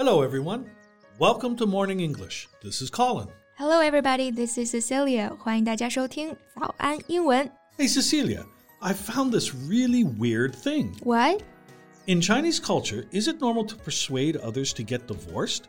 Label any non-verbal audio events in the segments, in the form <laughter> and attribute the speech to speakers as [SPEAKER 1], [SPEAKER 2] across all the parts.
[SPEAKER 1] Hello, everyone. Welcome to Morning English. This is Colin.
[SPEAKER 2] Hello, everybody. This is Cecilia. 欢迎大家收听早安英文。
[SPEAKER 1] Hey, Cecilia, I found this really weird thing.
[SPEAKER 2] What?
[SPEAKER 1] In Chinese culture, is it normal to persuade others to get divorced?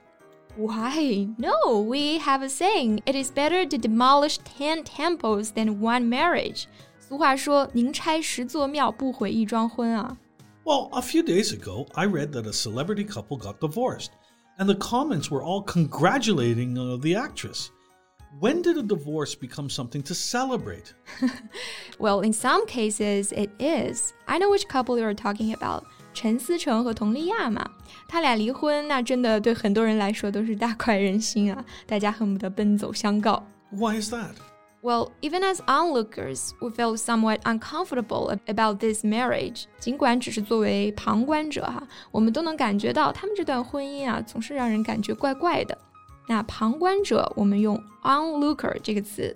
[SPEAKER 2] Why? No, we have a saying. It is better to demolish ten temples than one marriage. 俗话说，宁拆十座庙，不毁一桩婚啊。
[SPEAKER 1] Well, a few days ago, I read that a celebrity couple got divorced, and the comments were all congratulating uh, the actress. When did a divorce become something to celebrate? <laughs>
[SPEAKER 2] Well, in some cases, it is. I know which couple you are talking about. 陈思诚和佟丽娅嘛，他俩离婚，那真的对很多人来说都是大快人心啊，大家恨不得奔走相告。
[SPEAKER 1] Why is that?
[SPEAKER 2] Well, even as onlookers, we feel somewhat uncomfortable about this marriage. 尽管只是作为旁观者哈，我们都能感觉到他们这段婚姻啊，总是让人感觉怪怪的。那旁观者，我们用 onlooker 这个词。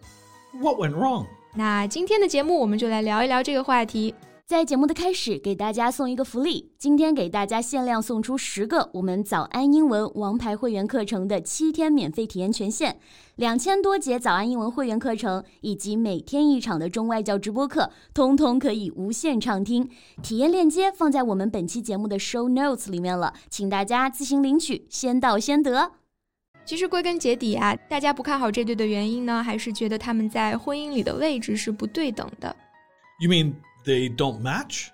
[SPEAKER 1] What went wrong?
[SPEAKER 2] 那今天的节目，我们就来聊一聊这个话题。
[SPEAKER 3] 在节目的开始，给大家送一个福利，今天给大家限量送出十个我们早安英文王牌会员课程的七天免费体验权限，两千多节早安英文会员课程以及每天一场的中外教直播课，通通可以无限畅听。体验链接放在我们本期节目的 show notes 里面了，请大家自行领取，先到先得。
[SPEAKER 2] 其实归根结底啊，大家不看好这对的原因呢，还是觉得他们在婚姻里的位置是不对等的。
[SPEAKER 1] You mean they don't match?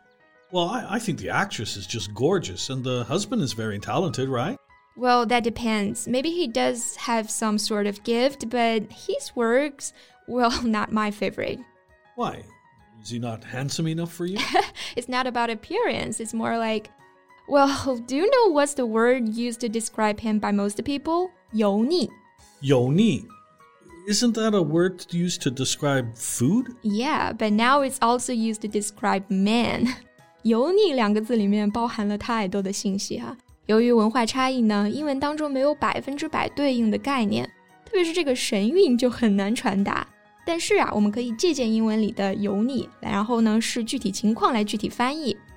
[SPEAKER 1] Well, I, I think the actress is just gorgeous and the husband is very talented, right?
[SPEAKER 2] Well, that depends. Maybe he does have some sort of gift, but his works, well, <laughs> not my favorite.
[SPEAKER 1] Why? Is he not handsome enough for you? <laughs>
[SPEAKER 2] It's not about appearance, it's more like, well, <laughs> do you know what's the word used to describe him by most people? 油腻.
[SPEAKER 1] Yoni. Isn't that a word used to describe food?
[SPEAKER 2] Yeah, but now it's also used to describe man. 油腻两个字里面包含了太多的信息哈、由于文化差异呢，英文当中没有百分之百对应的概念，特别是这个神韵就很难传达。但是啊，我们可以借鉴英文里的油腻，然后呢是具体情况来具体翻译。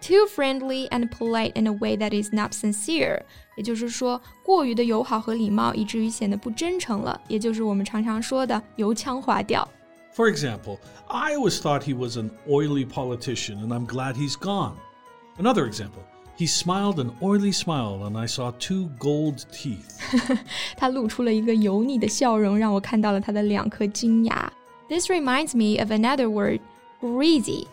[SPEAKER 2] ，too friendly and polite in a way that is not sincere，也就是说过于的友好和礼貌，以至于显得不真诚了，也就是我们常常说的油腔滑调。
[SPEAKER 1] For example, I always thought he was an oily politician, and I'm glad he's gone. Another example, he smiled an oily smile, and I saw two gold teeth. <laughs>
[SPEAKER 2] 他露出了一个油腻的笑容，让我看到了他的两颗金牙。This reminds me of another word, greasy.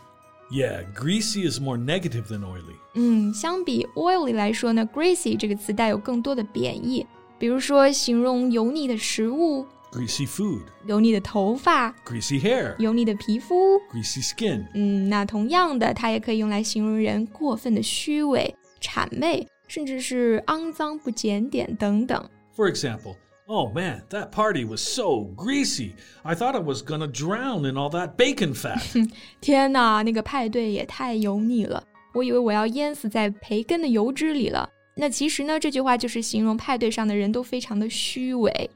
[SPEAKER 1] Yeah, greasy is more negative than oily.
[SPEAKER 2] 嗯，相比 oily 来说呢，greasy 这个词带有更多的贬义，比如说形容油腻的食物、
[SPEAKER 1] Greasy food,
[SPEAKER 2] 油腻的头发、
[SPEAKER 1] greasy hair,
[SPEAKER 2] 油腻的皮肤。
[SPEAKER 1] greasy skin.
[SPEAKER 2] 嗯，那同样的，它也可以用来形容人过分的虚伪、谄媚，甚至是肮脏、不检点等等。
[SPEAKER 1] For example, oh man, that party was so greasy. I thought I was gonna drown in all that bacon fat. <laughs>
[SPEAKER 2] 天哪，那个派对也太油腻了，我以为我要淹死在培根的油脂里了。那其实呢，这句话就是形容派对上的人都非常的虚伪。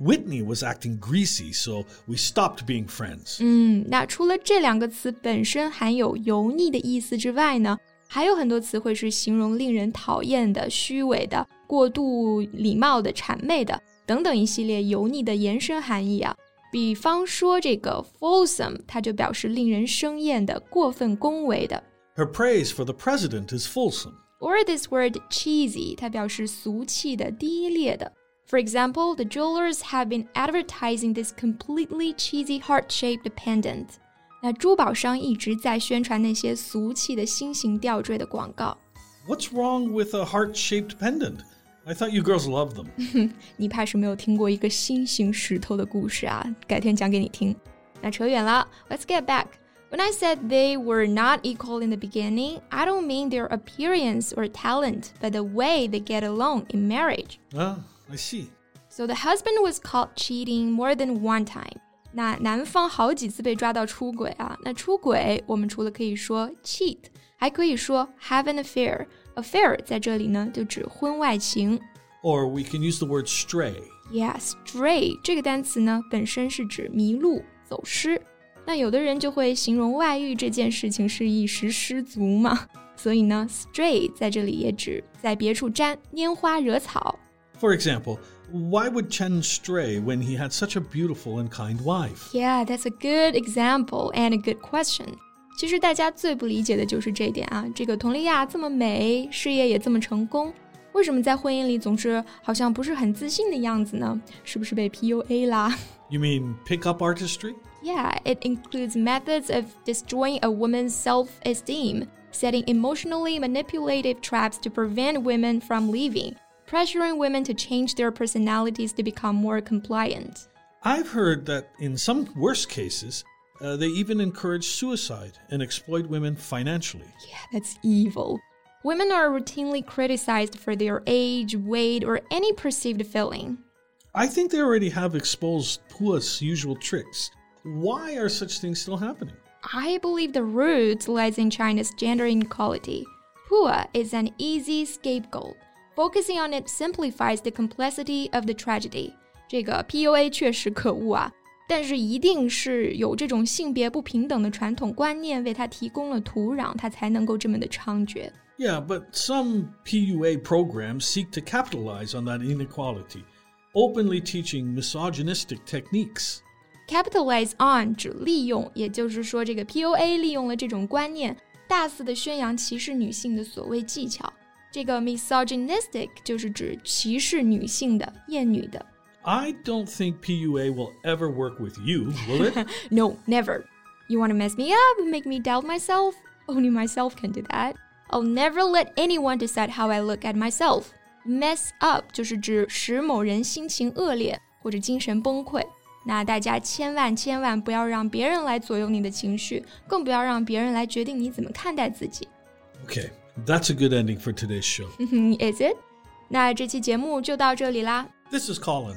[SPEAKER 1] Whitney was acting greasy, so we stopped being friends.
[SPEAKER 2] 嗯，那除了这两个词本身含有油腻的意思之外呢，还有很多词汇是形容令人讨厌的、虚伪的、过度礼貌的、谄媚的 等等一系列油腻的延伸含义啊。比方说这个 fulsome，它就表示令人生厌的、过分恭维的。
[SPEAKER 1] Her praise for the president is fulsome.
[SPEAKER 2] Or this word cheesy，它表示俗气的、低劣的。For example, the jewelers have been advertising this completely cheesy heart-shaped pendant. 那珠宝商一直在宣传那些俗气的心形吊坠的广告。
[SPEAKER 1] What's wrong with a heart shaped pendant? I thought you girls loved them.
[SPEAKER 2] 你怕是没有听过一个心形石头的故事啊，改天讲给你听。那扯远了，Let's get <laughs> back. When I said they were not equal in the beginning, I don't mean their appearance or talent, but the way they get along in marriage.
[SPEAKER 1] Ah, I see.
[SPEAKER 2] So the husband was caught cheating more than one time. 那男方好几次被抓到出轨啊，那出轨我们除了可以说 cheat，还可以说 have an affair。 affair 在这里呢就指婚外情。
[SPEAKER 1] Or we can use the word stray.
[SPEAKER 2] Yeah, stray 这个单词呢本身是指迷路、走失。那有的人就会形容外遇这件事情是一时失足嘛，所以呢，stray 在这里也指在别处沾拈花惹草。
[SPEAKER 1] For example. Why would Chen stray when he had such a beautiful and kind wife?
[SPEAKER 2] Yeah, that's a good example and a good question. 其实大家最不理解的就是这点啊，这个佟丽娅这么美，事业也这么成功，为什么在婚姻里总是好像不是很自信的样子呢？是不是被 PUA 啦？
[SPEAKER 1] You mean pickup artistry?
[SPEAKER 2] Yeah, it includes methods of destroying a woman's self-esteem, setting emotionally manipulative traps to prevent women from leaving pressuring women to change their personalities to become more compliant.
[SPEAKER 1] I've heard that in some worst cases, uh, they even encourage suicide and exploit women financially.
[SPEAKER 2] Yeah, that's evil. Women are routinely criticized for their age, weight, or any perceived failing.
[SPEAKER 1] I think they already have exposed PUA's usual tricks. Why are such things still happening?
[SPEAKER 2] I believe the root lies in China's gender inequality. Pua is an easy scapegoat. Focusing on it simplifies the complexity of the tragedy. 这个 PUA 确实可恶啊！但是一定是有这种性别不平等的传统观念为它提供了土壤，它才能够这么的猖獗。
[SPEAKER 1] Yeah, but some PUA programs seek to capitalize on that inequality, openly teaching misogynistic techniques.
[SPEAKER 2] Capitalize on 指利用，也就是说，这个 PUA 利用了这种观念，大肆的宣扬歧视女性的所谓技巧。这个 misogynistic 就是指歧视女性的、厌女的。
[SPEAKER 1] I don't think PUA will ever work with you, will it? <laughs>
[SPEAKER 2] no, never. You want to mess me up, make me doubt myself? Only myself can do that. I'll never let anyone decide how I look at myself. Mess up 就是指使某人心情恶劣或者精神崩溃。那大家千万千万不要让别人来左右你的情绪，更不要让别人来决定你怎么看待自己。
[SPEAKER 1] Okay. That's a good ending for today's show. <laughs>
[SPEAKER 2] Is it? 那这期节目就到这里啦。
[SPEAKER 1] This is Colin.